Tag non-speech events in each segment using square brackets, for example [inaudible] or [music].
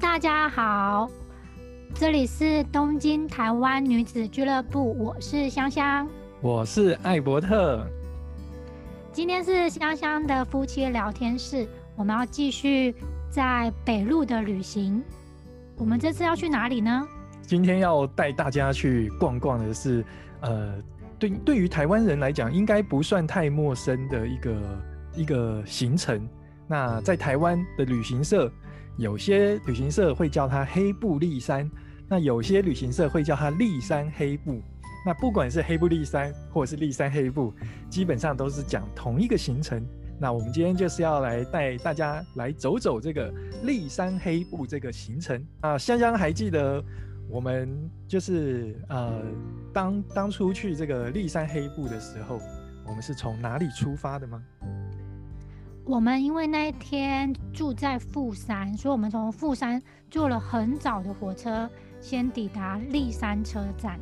大家好，这里是东京台湾女子俱乐部，我是香香，我是艾伯特。今天是香香的夫妻聊天室，我们要继续在北路的旅行。我们这次要去哪里呢？今天要带大家去逛逛的是，呃，对对于台湾人来讲，应该不算太陌生的一个一个行程。那在台湾的旅行社。有些旅行社会叫它黑布立山，那有些旅行社会叫它立山黑布。那不管是黑布立山，或者是立山黑布，基本上都是讲同一个行程。那我们今天就是要来带大家来走走这个立山黑布这个行程啊。香香还记得我们就是呃当当初去这个立山黑布的时候，我们是从哪里出发的吗？我们因为那一天住在富山，所以我们从富山坐了很早的火车，先抵达立山车站。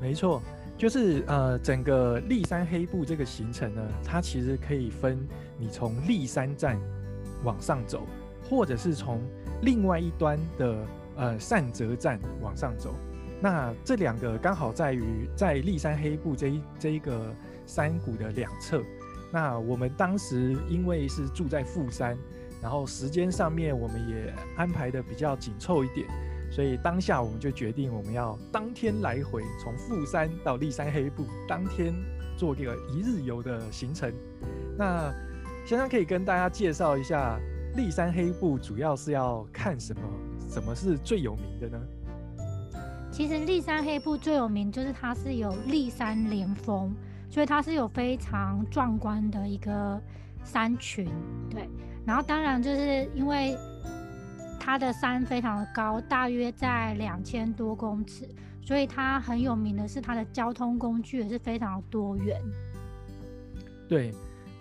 没错，就是呃，整个立山黑布这个行程呢，它其实可以分你从立山站往上走，或者是从另外一端的呃善泽站往上走。那这两个刚好在于在立山黑布这一这一个山谷的两侧。那我们当时因为是住在富山，然后时间上面我们也安排的比较紧凑一点，所以当下我们就决定我们要当天来回，从富山到立山黑布，当天做这个一日游的行程。那先生可以跟大家介绍一下立山黑布主要是要看什么，什么是最有名的呢？其实立山黑布最有名就是它是有立山连峰。所以它是有非常壮观的一个山群，对。然后当然就是因为它的山非常的高，大约在两千多公尺，所以它很有名的是它的交通工具也是非常多元。对，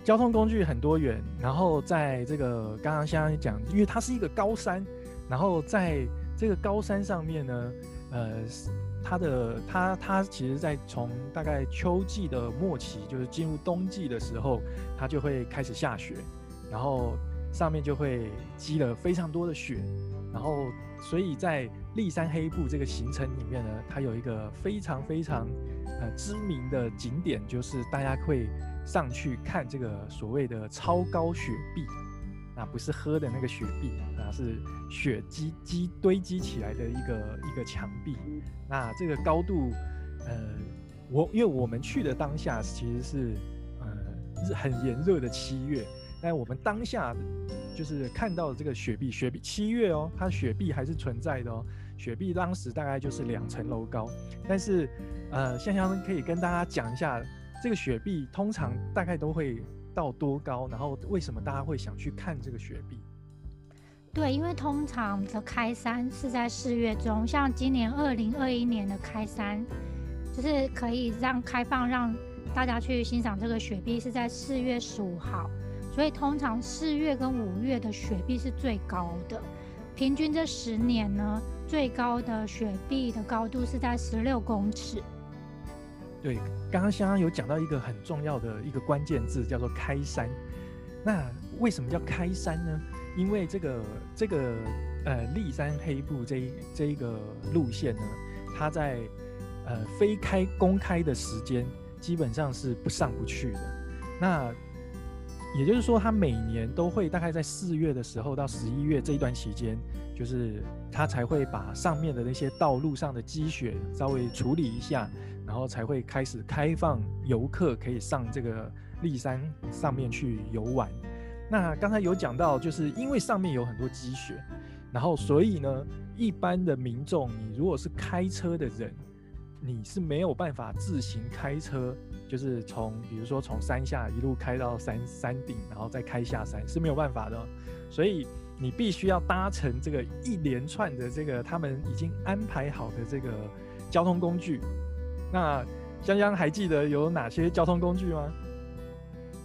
交通工具很多元。然后在这个刚刚香香讲，因为它是一个高山，然后在这个高山上面呢，呃。它的它它其实，在从大概秋季的末期，就是进入冬季的时候，它就会开始下雪，然后上面就会积了非常多的雪，然后所以在立山黑布这个行程里面呢，它有一个非常非常呃知名的景点，就是大家会上去看这个所谓的超高雪壁。那不是喝的那个雪碧，那是雪积积堆积起来的一个一个墙壁。那这个高度，呃，我因为我们去的当下其实是呃是很炎热的七月，但我们当下就是看到这个雪碧，雪碧七月哦，它雪碧还是存在的哦。雪碧当时大概就是两层楼高，但是呃，香香可以跟大家讲一下，这个雪碧通常大概都会。到多高？然后为什么大家会想去看这个雪碧？对，因为通常的开山是在四月中，像今年二零二一年的开山，就是可以让开放让大家去欣赏这个雪碧是在四月十五号，所以通常四月跟五月的雪碧是最高的。平均这十年呢，最高的雪碧的高度是在十六公尺。对，刚刚香香有讲到一个很重要的一个关键字，叫做开山。那为什么叫开山呢？因为这个这个呃立山黑布这一这一个路线呢，它在呃非开公开的时间基本上是不上不去的。那也就是说，他每年都会大概在四月的时候到十一月这一段期间，就是他才会把上面的那些道路上的积雪稍微处理一下。然后才会开始开放游客可以上这个立山上面去游玩。那刚才有讲到，就是因为上面有很多积雪，然后所以呢，一般的民众，你如果是开车的人，你是没有办法自行开车，就是从比如说从山下一路开到山山顶，然后再开下山是没有办法的。所以你必须要搭乘这个一连串的这个他们已经安排好的这个交通工具。那香香还记得有哪些交通工具吗？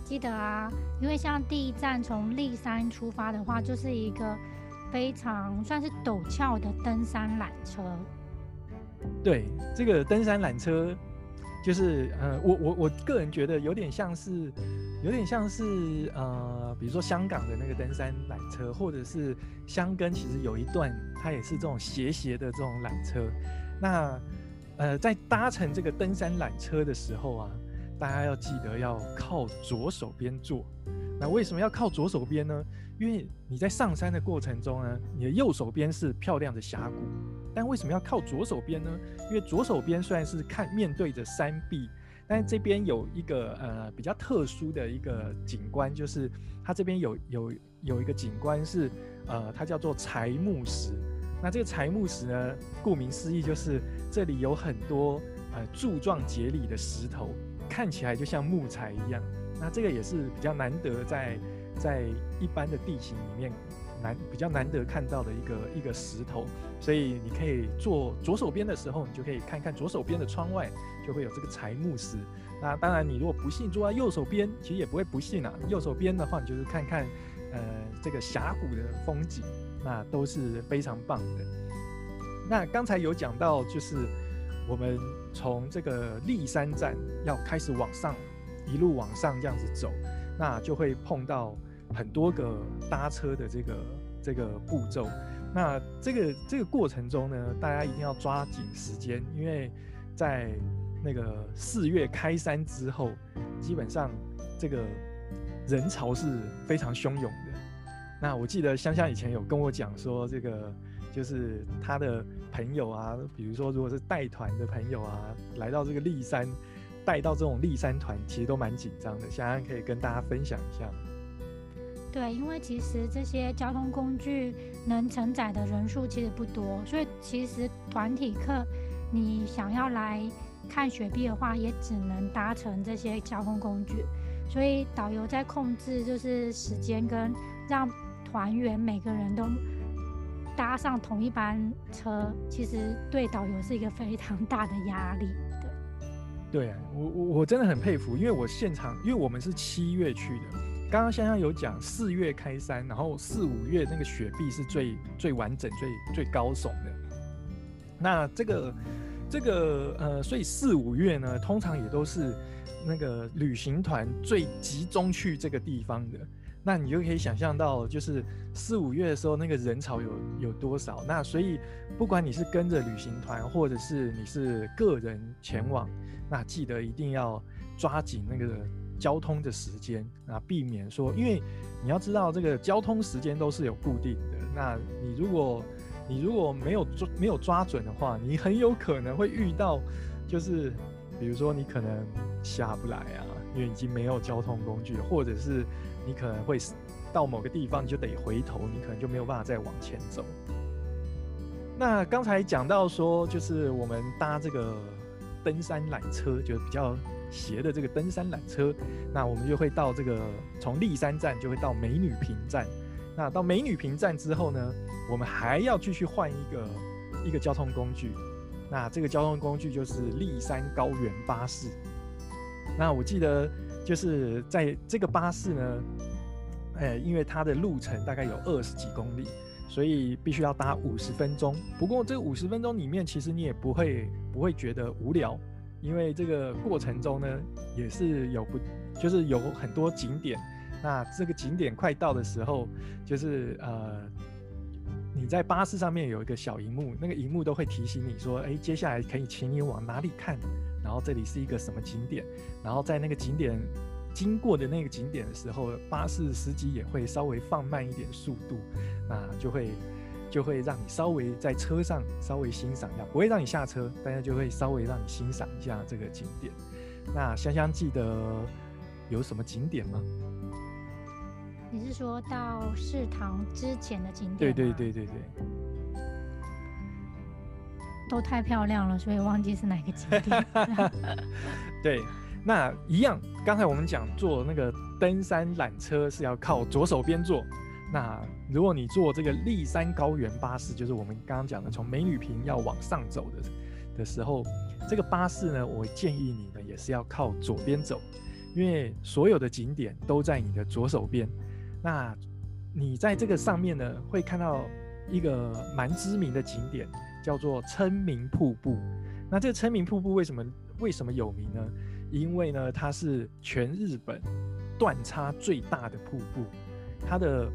记得啊，因为像第一站从立山出发的话，就是一个非常算是陡峭的登山缆车。对，这个登山缆车就是呃，我我我个人觉得有点像是有点像是呃，比如说香港的那个登山缆车，或者是香根，其实有一段它也是这种斜斜的这种缆车。那呃，在搭乘这个登山缆车的时候啊，大家要记得要靠左手边坐。那为什么要靠左手边呢？因为你在上山的过程中呢，你的右手边是漂亮的峡谷。但为什么要靠左手边呢？因为左手边虽然是看面对着山壁，但这边有一个呃比较特殊的一个景观，就是它这边有有有一个景观是呃它叫做柴木石。那这个柴木石呢，顾名思义就是这里有很多呃柱状节理的石头，看起来就像木材一样。那这个也是比较难得在在一般的地形里面。难比较难得看到的一个一个石头，所以你可以坐左手边的时候，你就可以看看左手边的窗外，就会有这个柴木石。那当然，你如果不信坐在右手边，其实也不会不信啊。右手边的话，你就是看看呃这个峡谷的风景，那都是非常棒的。那刚才有讲到，就是我们从这个立山站要开始往上，一路往上这样子走，那就会碰到。很多个搭车的这个这个步骤，那这个这个过程中呢，大家一定要抓紧时间，因为在那个四月开山之后，基本上这个人潮是非常汹涌的。那我记得香香以前有跟我讲说，这个就是他的朋友啊，比如说如果是带团的朋友啊，来到这个立山，带到这种立山团，其实都蛮紧张的。想想可以跟大家分享一下。对，因为其实这些交通工具能承载的人数其实不多，所以其实团体客你想要来看雪碧的话，也只能搭乘这些交通工具。所以导游在控制就是时间跟让团员每个人都搭上同一班车，其实对导游是一个非常大的压力。对，我我我真的很佩服，因为我现场，因为我们是七月去的。刚刚香香有讲四月开山，然后四五月那个雪碧是最最完整、最最高耸的。那这个这个呃，所以四五月呢，通常也都是那个旅行团最集中去这个地方的。那你就可以想象到，就是四五月的时候那个人潮有有多少。那所以不管你是跟着旅行团，或者是你是个人前往，那记得一定要抓紧那个。交通的时间啊，避免说，因为你要知道这个交通时间都是有固定的。那你如果你如果没有抓没有抓准的话，你很有可能会遇到，就是比如说你可能下不来啊，因为已经没有交通工具，或者是你可能会到某个地方你就得回头，你可能就没有办法再往前走。那刚才讲到说，就是我们搭这个登山缆车，就是比较。斜的这个登山缆车，那我们就会到这个从立山站就会到美女坪站。那到美女坪站之后呢，我们还要继续换一个一个交通工具。那这个交通工具就是立山高原巴士。那我记得就是在这个巴士呢，呃，因为它的路程大概有二十几公里，所以必须要搭五十分钟。不过这五十分钟里面，其实你也不会不会觉得无聊。因为这个过程中呢，也是有不，就是有很多景点。那这个景点快到的时候，就是呃，你在巴士上面有一个小荧幕，那个荧幕都会提醒你说，哎，接下来可以请你往哪里看，然后这里是一个什么景点。然后在那个景点经过的那个景点的时候，巴士司机也会稍微放慢一点速度，那就会。就会让你稍微在车上稍微欣赏一下，不会让你下车，大家就会稍微让你欣赏一下这个景点。那香香记得有什么景点吗？你是说到市塘之前的景点？对对对对对，都太漂亮了，所以忘记是哪个景点。[laughs] 对，那一样，刚才我们讲坐那个登山缆车是要靠左手边坐。那如果你坐这个立山高原巴士，就是我们刚刚讲的从美女坪要往上走的的时候，这个巴士呢，我建议你呢也是要靠左边走，因为所有的景点都在你的左手边。那你在这个上面呢，会看到一个蛮知名的景点，叫做称名瀑布。那这个称名瀑布为什么为什么有名呢？因为呢，它是全日本。断差最大的瀑布，它的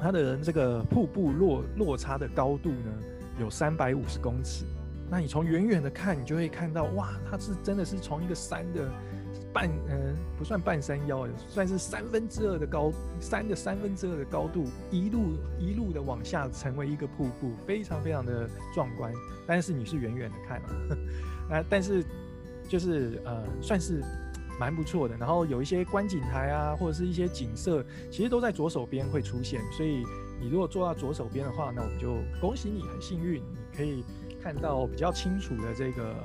它的这个瀑布落落差的高度呢有三百五十公尺。那你从远远的看，你就会看到，哇，它是真的是从一个山的半，嗯，不算半山腰，算是三分之二的高山的三分之二的高度，一路一路的往下成为一个瀑布，非常非常的壮观。但是你是远远的看啊，那 [laughs] 但是就是呃，算是蛮不错的。然后有一些观景台啊，或者是一些景色，其实都在左手边会出现。所以你如果坐到左手边的话，那我们就恭喜你，很幸运，你可以。看到比较清楚的这个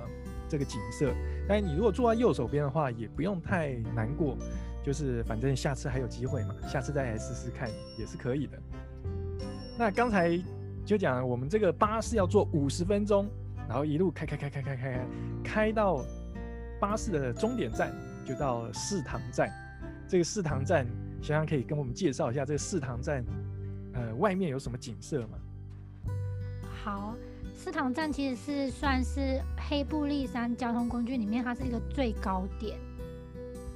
这个景色，但你如果坐在右手边的话，也不用太难过，就是反正下次还有机会嘛，下次再来试试看也是可以的。那刚才就讲我们这个巴士要坐五十分钟，然后一路开开开开开开开，开到巴士的终点站就到四塘站。这个四塘站，想想可以跟我们介绍一下这个四塘站，呃，外面有什么景色吗？好。四塘站其实是算是黑布利山交通工具里面，它是一个最高点，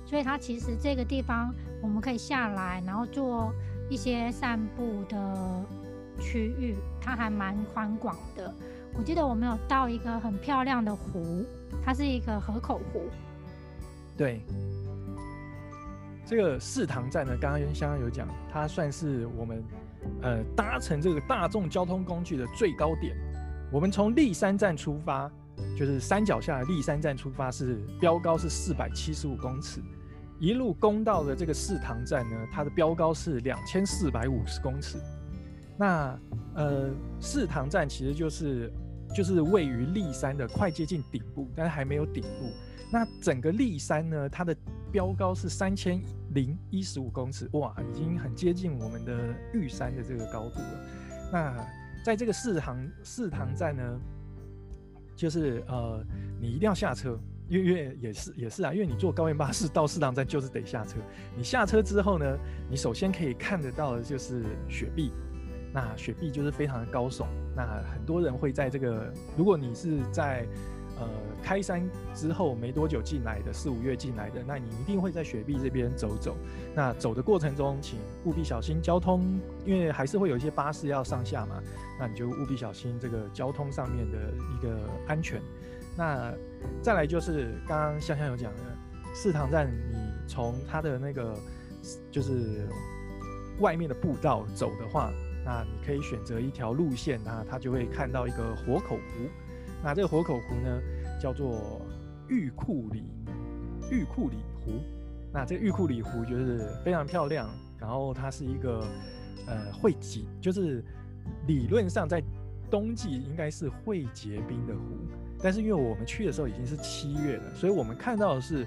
所以它其实这个地方我们可以下来，然后做一些散步的区域，它还蛮宽广的。我记得我们有到一个很漂亮的湖，它是一个河口湖。对，这个四塘站呢，刚刚香香有讲，它算是我们呃搭乘这个大众交通工具的最高点。我们从立山站出发，就是山脚下的立山站出发，是标高是四百七十五公尺，一路攻到了这个四塘站呢，它的标高是两千四百五十公尺。那呃，四塘站其实就是就是位于立山的快接近顶部，但是还没有顶部。那整个立山呢，它的标高是三千零一十五公尺，哇，已经很接近我们的玉山的这个高度了。那在这个四塘四塘站呢，就是呃，你一定要下车，因为因为也是也是啊，因为你坐高原巴士到四塘站就是得下车。你下车之后呢，你首先可以看得到的就是雪碧，那雪碧就是非常的高耸。那很多人会在这个，如果你是在。呃，开山之后没多久进来的，四五月进来的，那你一定会在雪碧这边走走。那走的过程中，请务必小心交通，因为还是会有一些巴士要上下嘛。那你就务必小心这个交通上面的一个安全。那再来就是刚刚香香有讲的，四塘站，你从它的那个就是外面的步道走的话，那你可以选择一条路线，那它就会看到一个活口湖。那这个活口湖呢，叫做玉库里玉库里湖。那这个玉库里湖就是非常漂亮，然后它是一个呃会结，就是理论上在冬季应该是会结冰的湖，但是因为我们去的时候已经是七月了，所以我们看到的是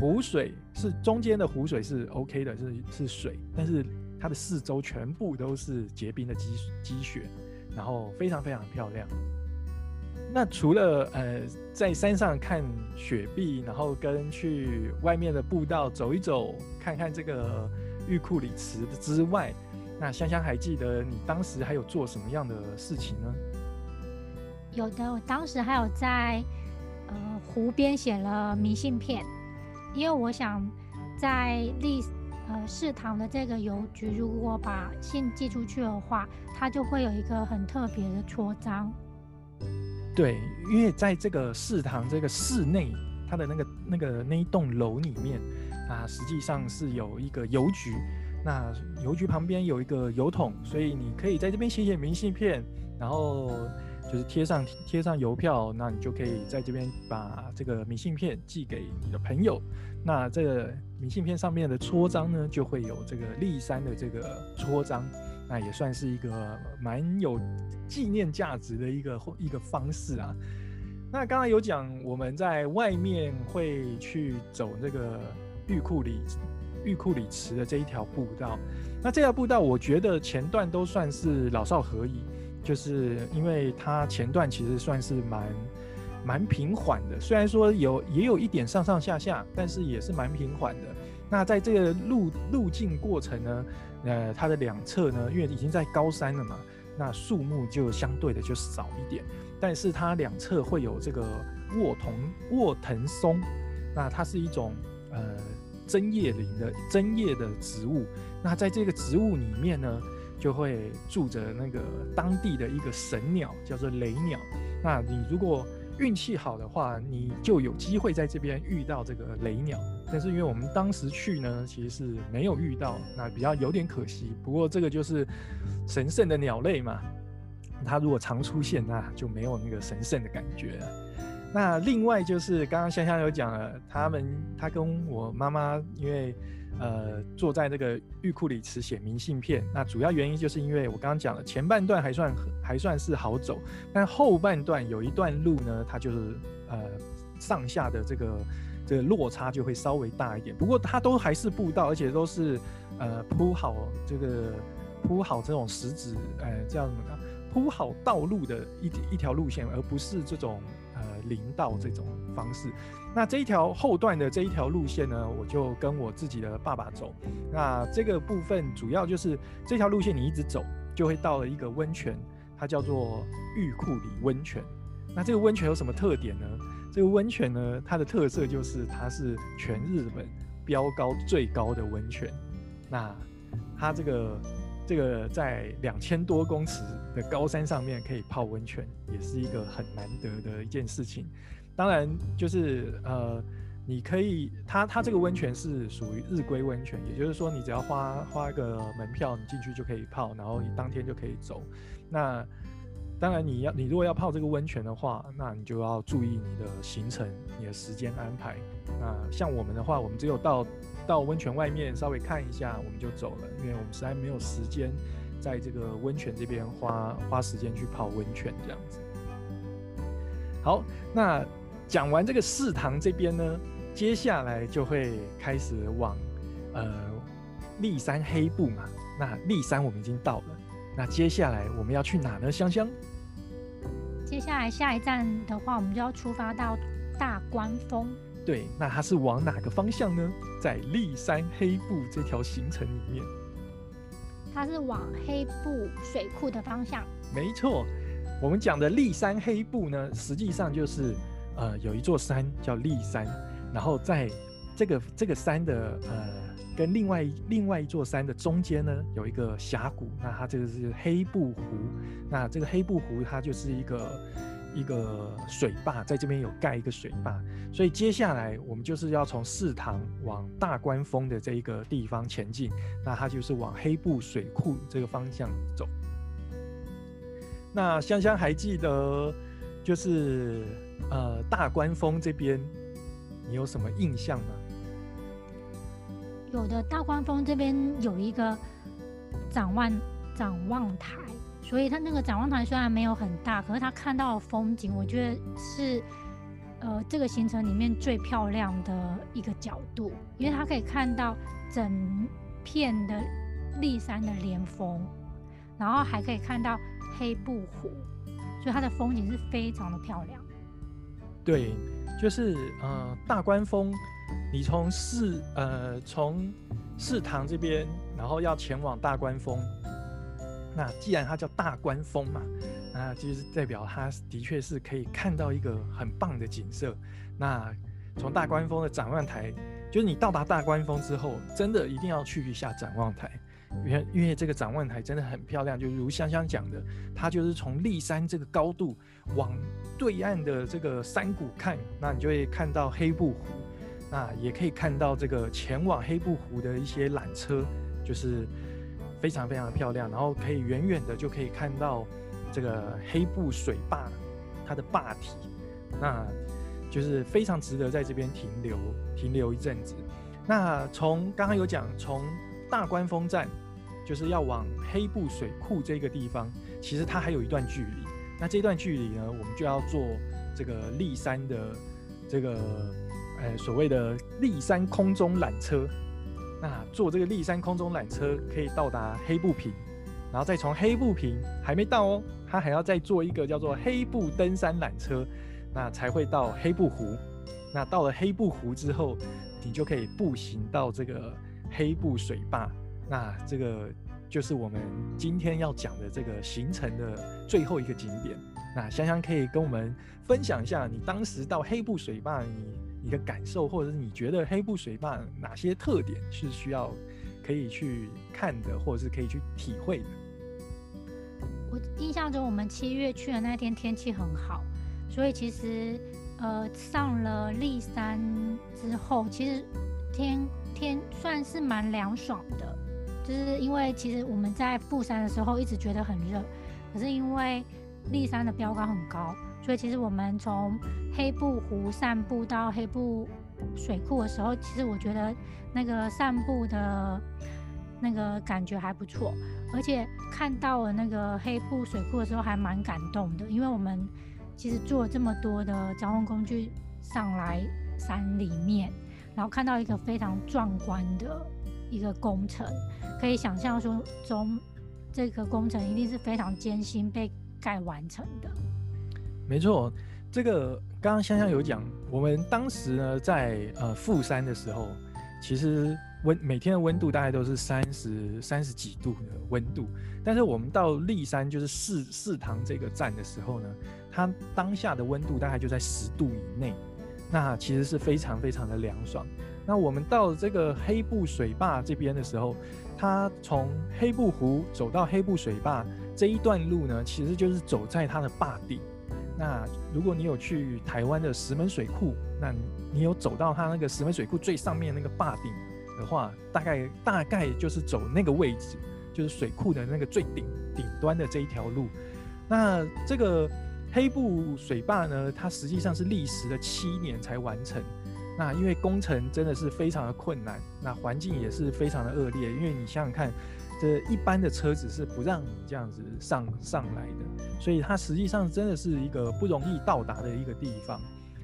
湖水是中间的湖水是 OK 的，是是水，但是它的四周全部都是结冰的积积雪，然后非常非常漂亮。那除了呃在山上看雪碧，然后跟去外面的步道走一走，看看这个玉库里池之外，那香香还记得你当时还有做什么样的事情呢？有的，我当时还有在呃湖边写了明信片，因为我想在历呃市塘的这个邮局，如果把信寄出去的话，它就会有一个很特别的戳章。对，因为在这个市堂这个室内，它的那个那个那一栋楼里面啊，实际上是有一个邮局。那邮局旁边有一个邮筒，所以你可以在这边写写明信片，然后就是贴上贴上邮票，那你就可以在这边把这个明信片寄给你的朋友。那这个明信片上面的戳章呢，就会有这个立山的这个戳章。那也算是一个蛮有纪念价值的一个一个方式啊。那刚才有讲我们在外面会去走这个玉库里玉库里池的这一条步道。那这条步道我觉得前段都算是老少合宜，就是因为它前段其实算是蛮蛮平缓的，虽然说有也有一点上上下下，但是也是蛮平缓的。那在这个路路径过程呢？呃，它的两侧呢，因为已经在高山了嘛，那树木就相对的就少一点，但是它两侧会有这个卧桐卧藤松，那它是一种呃针叶林的针叶的植物。那在这个植物里面呢，就会住着那个当地的一个神鸟，叫做雷鸟。那你如果运气好的话，你就有机会在这边遇到这个雷鸟。但是因为我们当时去呢，其实是没有遇到，那比较有点可惜。不过这个就是神圣的鸟类嘛，它如果常出现，那就没有那个神圣的感觉了。那另外就是刚刚香香有讲了，他们他跟我妈妈因为。呃，坐在那个玉库里池写明信片，那主要原因就是因为我刚刚讲了，前半段还算还算是好走，但后半段有一段路呢，它就是呃上下的这个这个落差就会稍微大一点。不过它都还是步道，而且都是呃铺好这个铺好这种石子，呃这样铺好道路的一一条路线，而不是这种。林道这种方式，那这一条后段的这一条路线呢，我就跟我自己的爸爸走。那这个部分主要就是这条路线，你一直走就会到了一个温泉，它叫做玉库里温泉。那这个温泉有什么特点呢？这个温泉呢，它的特色就是它是全日本标高最高的温泉。那它这个。这个在两千多公尺的高山上面可以泡温泉，也是一个很难得的一件事情。当然，就是呃，你可以，它它这个温泉是属于日归温泉，也就是说，你只要花花个门票，你进去就可以泡，然后你当天就可以走。那当然，你要你如果要泡这个温泉的话，那你就要注意你的行程、你的时间安排。那像我们的话，我们只有到。到温泉外面稍微看一下，我们就走了，因为我们实在没有时间在这个温泉这边花花时间去泡温泉这样子。好，那讲完这个四堂这边呢，接下来就会开始往呃立山黑部嘛。那立山我们已经到了，那接下来我们要去哪呢？香香？接下来下一站的话，我们就要出发到大关峰。对，那它是往哪个方向呢？在立山黑部这条行程里面，它是往黑部水库的方向。没错，我们讲的立山黑部呢，实际上就是呃有一座山叫立山，然后在这个这个山的呃跟另外另外一座山的中间呢有一个峡谷，那它这个是黑布湖，那这个黑布湖它就是一个。一个水坝在这边有盖一个水坝，所以接下来我们就是要从四塘往大关峰的这一个地方前进，那它就是往黑布水库这个方向走。那香香还记得，就是呃大关峰这边，你有什么印象吗？有的，大关峰这边有一个展望展望台。所以它那个展望台虽然没有很大，可是它看到的风景，我觉得是，呃，这个行程里面最漂亮的一个角度，因为它可以看到整片的立山的连峰，然后还可以看到黑布湖，所以它的风景是非常的漂亮。对，就是呃大关峰，你从四呃从四塘这边，然后要前往大关峰。那既然它叫大观峰嘛，那就是代表它的确是可以看到一个很棒的景色。那从大观峰的展望台，就是你到达大观峰之后，真的一定要去一下展望台，因为因为这个展望台真的很漂亮。就如香香讲的，它就是从立山这个高度往对岸的这个山谷看，那你就会看到黑布湖，那也可以看到这个前往黑布湖的一些缆车，就是。非常非常的漂亮，然后可以远远的就可以看到这个黑布水坝它的坝体，那就是非常值得在这边停留停留一阵子。那从刚刚有讲，从大关峰站就是要往黑布水库这个地方，其实它还有一段距离。那这段距离呢，我们就要坐这个立山的这个呃所谓的立山空中缆车。那坐这个立山空中缆车可以到达黑布坪，然后再从黑布坪还没到哦，它还要再坐一个叫做黑布登山缆车，那才会到黑布湖。那到了黑布湖之后，你就可以步行到这个黑布水坝。那这个就是我们今天要讲的这个行程的最后一个景点。那香香可以跟我们分享一下，你当时到黑布水坝，你你的感受，或者是你觉得黑布水坝哪些特点是需要可以去看的，或者是可以去体会的？我印象中，我们七月去的那天天气很好，所以其实呃上了立山之后，其实天天算是蛮凉爽的，就是因为其实我们在富山的时候一直觉得很热，可是因为立山的标高很高，所以其实我们从黑布湖散步到黑布水库的时候，其实我觉得那个散步的那个感觉还不错。而且看到了那个黑布水库的时候，还蛮感动的，因为我们其实坐这么多的交通工具上来山里面，然后看到一个非常壮观的一个工程，可以想象说中这个工程一定是非常艰辛被盖完成的。没错，这个刚刚香香有讲，我们当时呢在呃富山的时候，其实。温每天的温度大概都是三十三十几度的温度，但是我们到立山就是四四塘这个站的时候呢，它当下的温度大概就在十度以内，那其实是非常非常的凉爽。那我们到这个黑布水坝这边的时候，它从黑布湖走到黑布水坝这一段路呢，其实就是走在它的坝顶。那如果你有去台湾的石门水库，那你有走到它那个石门水库最上面那个坝顶。的话，大概大概就是走那个位置，就是水库的那个最顶顶端的这一条路。那这个黑布水坝呢，它实际上是历时了七年才完成。那因为工程真的是非常的困难，那环境也是非常的恶劣。因为你想想看，这一般的车子是不让你这样子上上来的，所以它实际上真的是一个不容易到达的一个地方。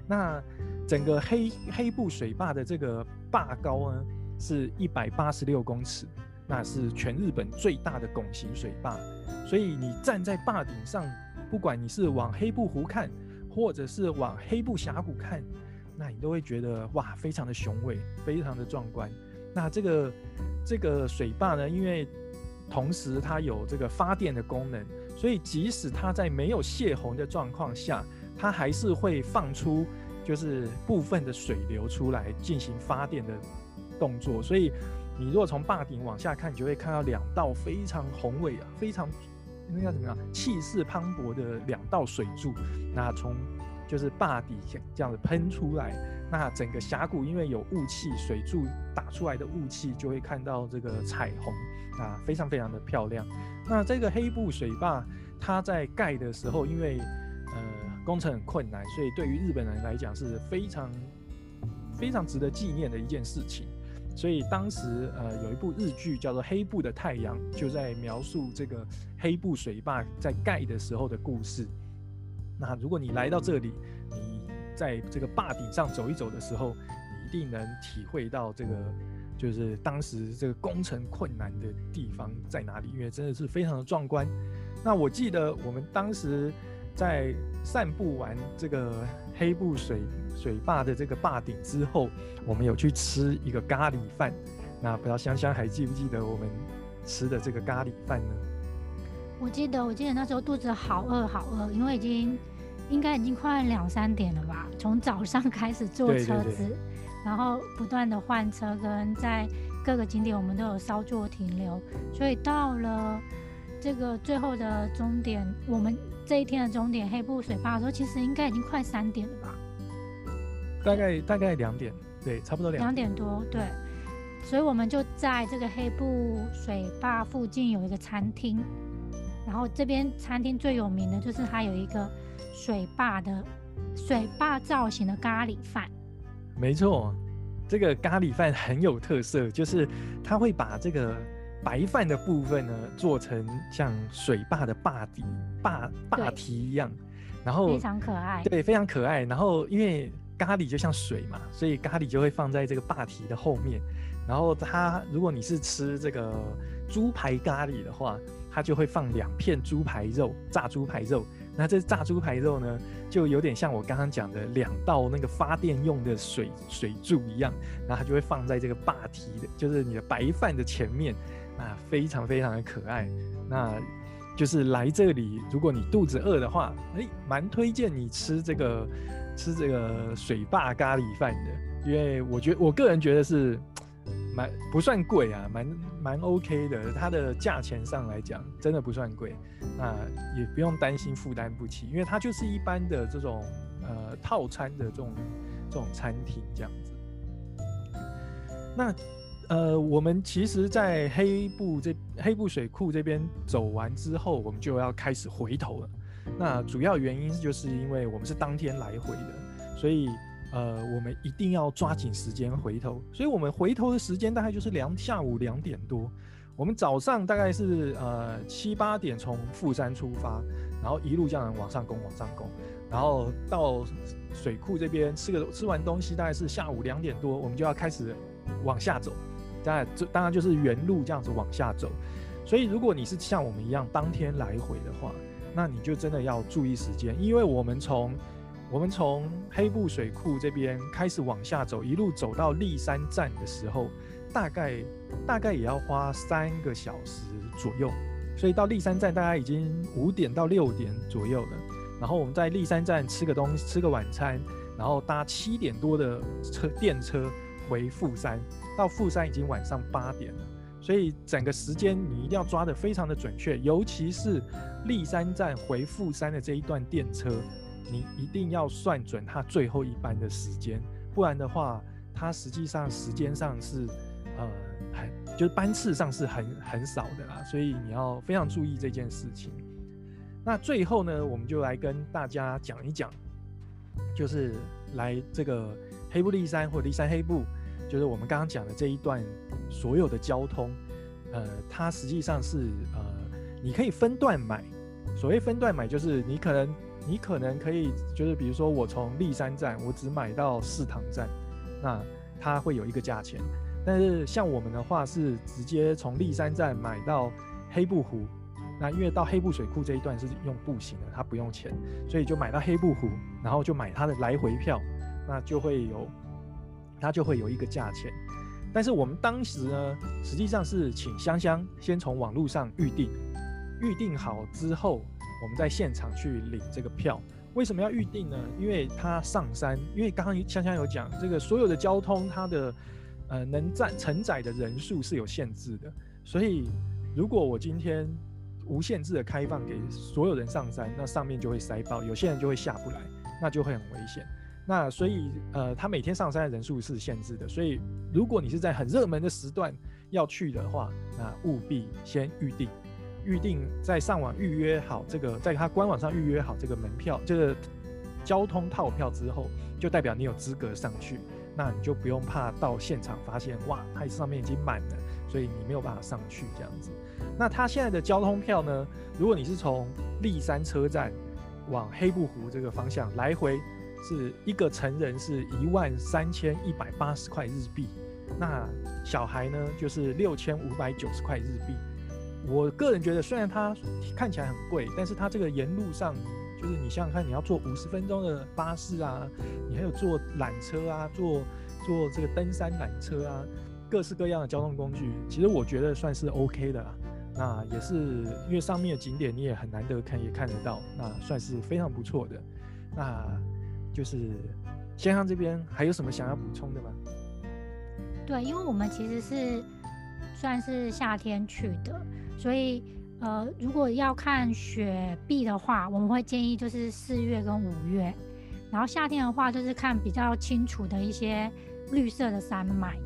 那整个黑黑布水坝的这个坝高呢？是一百八十六公尺，那是全日本最大的拱形水坝。所以你站在坝顶上，不管你是往黑布湖看，或者是往黑布峡谷看，那你都会觉得哇，非常的雄伟，非常的壮观。那这个这个水坝呢，因为同时它有这个发电的功能，所以即使它在没有泄洪的状况下，它还是会放出就是部分的水流出来进行发电的。动作，所以你如果从坝顶往下看，你就会看到两道非常宏伟啊，非常那叫怎么样，气势磅礴的两道水柱。那从就是坝底这样子喷出来，那整个峡谷因为有雾气，水柱打出来的雾气就会看到这个彩虹啊，非常非常的漂亮。那这个黑布水坝，它在盖的时候，因为呃工程很困难，所以对于日本人来讲是非常非常值得纪念的一件事情。所以当时，呃，有一部日剧叫做《黑布的太阳》，就在描述这个黑布水坝在盖的时候的故事。那如果你来到这里，你在这个坝顶上走一走的时候，你一定能体会到这个，就是当时这个工程困难的地方在哪里，因为真的是非常的壮观。那我记得我们当时在散步完这个。黑布水水坝的这个坝顶之后，我们有去吃一个咖喱饭。那不知道香香还记不记得我们吃的这个咖喱饭呢？我记得，我记得那时候肚子好饿好饿，因为已经应该已经快两三点了吧。从早上开始坐车子，然后不断的换车，跟在各个景点我们都有稍作停留，所以到了这个最后的终点，我们。这一天的终点黑布水坝的时候，其实应该已经快三点了吧？大概大概两点，对，差不多两两点多，对。所以我们就在这个黑布水坝附近有一个餐厅，然后这边餐厅最有名的就是它有一个水坝的水坝造型的咖喱饭。没错，这个咖喱饭很有特色，就是它会把这个。白饭的部分呢，做成像水坝的坝底、坝坝堤一样，然后非常可爱。对，非常可爱。然后因为咖喱就像水嘛，所以咖喱就会放在这个坝堤的后面。然后它，如果你是吃这个猪排咖喱的话，它就会放两片猪排肉，炸猪排肉。那这炸猪排肉呢，就有点像我刚刚讲的两道那个发电用的水水柱一样，然后它就会放在这个坝堤的，就是你的白饭的前面。啊，非常非常的可爱。那就是来这里，如果你肚子饿的话，哎，蛮推荐你吃这个吃这个水坝咖喱饭的，因为我觉我个人觉得是蛮不算贵啊，蛮蛮 OK 的。它的价钱上来讲，真的不算贵，那也不用担心负担不起，因为它就是一般的这种呃套餐的这种这种餐厅这样子。那呃，我们其实，在黑布这黑布水库这边走完之后，我们就要开始回头了。那主要原因就是因为我们是当天来回的，所以呃，我们一定要抓紧时间回头。所以我们回头的时间大概就是两下午两点多。我们早上大概是呃七八点从富山出发，然后一路这样往上攻，往上攻，然后到水库这边吃个吃完东西，大概是下午两点多，我们就要开始往下走。当然，这当然就是原路这样子往下走。所以，如果你是像我们一样当天来回的话，那你就真的要注意时间，因为我们从我们从黑布水库这边开始往下走，一路走到立山站的时候，大概大概也要花三个小时左右。所以到立山站大概已经五点到六点左右了。然后我们在立山站吃个东西，吃个晚餐，然后搭七点多的车电车回富山。到富山已经晚上八点了，所以整个时间你一定要抓得非常的准确，尤其是立山站回富山的这一段电车，你一定要算准它最后一班的时间，不然的话，它实际上时间上是呃很就是班次上是很很少的啦，所以你要非常注意这件事情。那最后呢，我们就来跟大家讲一讲，就是来这个黑布立山或立山黑布。就是我们刚刚讲的这一段所有的交通，呃，它实际上是呃，你可以分段买。所谓分段买，就是你可能你可能可以，就是比如说我从立山站，我只买到四塘站，那它会有一个价钱。但是像我们的话，是直接从立山站买到黑布湖，那因为到黑布水库这一段是用步行的，它不用钱，所以就买到黑布湖，然后就买它的来回票，那就会有。它就会有一个价钱，但是我们当时呢，实际上是请香香先从网络上预定，预定好之后，我们在现场去领这个票。为什么要预定呢？因为它上山，因为刚刚香香有讲，这个所有的交通它的呃能载承载的人数是有限制的，所以如果我今天无限制的开放给所有人上山，那上面就会塞爆，有些人就会下不来，那就会很危险。那所以，呃，他每天上山的人数是限制的，所以如果你是在很热门的时段要去的话，那务必先预定，预定在上网预约好这个，在他官网上预约好这个门票，这个交通套票之后，就代表你有资格上去，那你就不用怕到现场发现哇，它上面已经满了，所以你没有办法上去这样子。那他现在的交通票呢？如果你是从立山车站往黑布湖这个方向来回。是一个成人是一万三千一百八十块日币，那小孩呢就是六千五百九十块日币。我个人觉得，虽然它看起来很贵，但是它这个沿路上，就是你想想看，你要坐五十分钟的巴士啊，你还有坐缆车啊，坐坐这个登山缆车啊，各式各样的交通工具，其实我觉得算是 OK 的啦。那也是因为上面的景点你也很难得看，也看得到，那算是非常不错的。那。就是先生这边还有什么想要补充的吗？对，因为我们其实是算是夏天去的，所以呃，如果要看雪碧的话，我们会建议就是四月跟五月，然后夏天的话就是看比较清楚的一些绿色的山脉，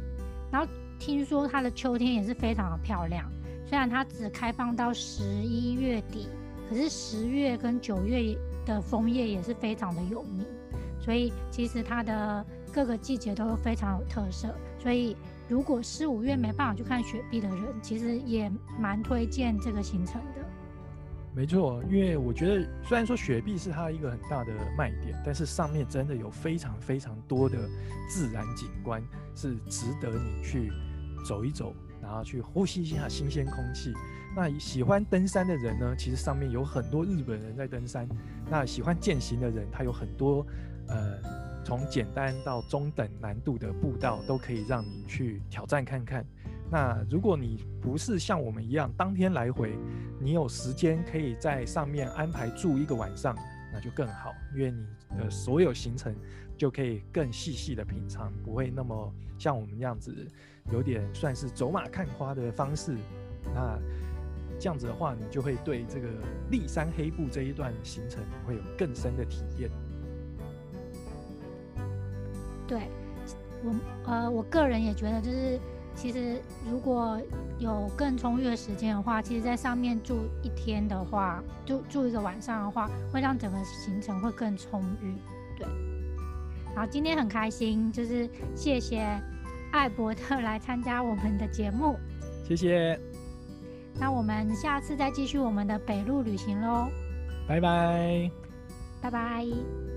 然后听说它的秋天也是非常的漂亮，虽然它只开放到十一月底，可是十月跟九月的枫叶也是非常的有名。所以其实它的各个季节都非常有特色，所以如果四五月没办法去看雪碧的人，其实也蛮推荐这个行程的。没错，因为我觉得虽然说雪碧是它一个很大的卖点，但是上面真的有非常非常多的自然景观是值得你去走一走，然后去呼吸一下新鲜空气。那喜欢登山的人呢，其实上面有很多日本人在登山。那喜欢健行的人，他有很多。呃，从简单到中等难度的步道都可以让你去挑战看看。那如果你不是像我们一样当天来回，你有时间可以在上面安排住一个晚上，那就更好，因为你的所有行程就可以更细细的品尝，不会那么像我们这样子，有点算是走马看花的方式。那这样子的话，你就会对这个立山黑部这一段行程会有更深的体验。对我，呃，我个人也觉得，就是其实如果有更充裕的时间的话，其实在上面住一天的话，住住一个晚上的话，会让整个行程会更充裕。对，然后今天很开心，就是谢谢艾伯特来参加我们的节目，谢谢。那我们下次再继续我们的北路旅行喽，拜拜，拜拜。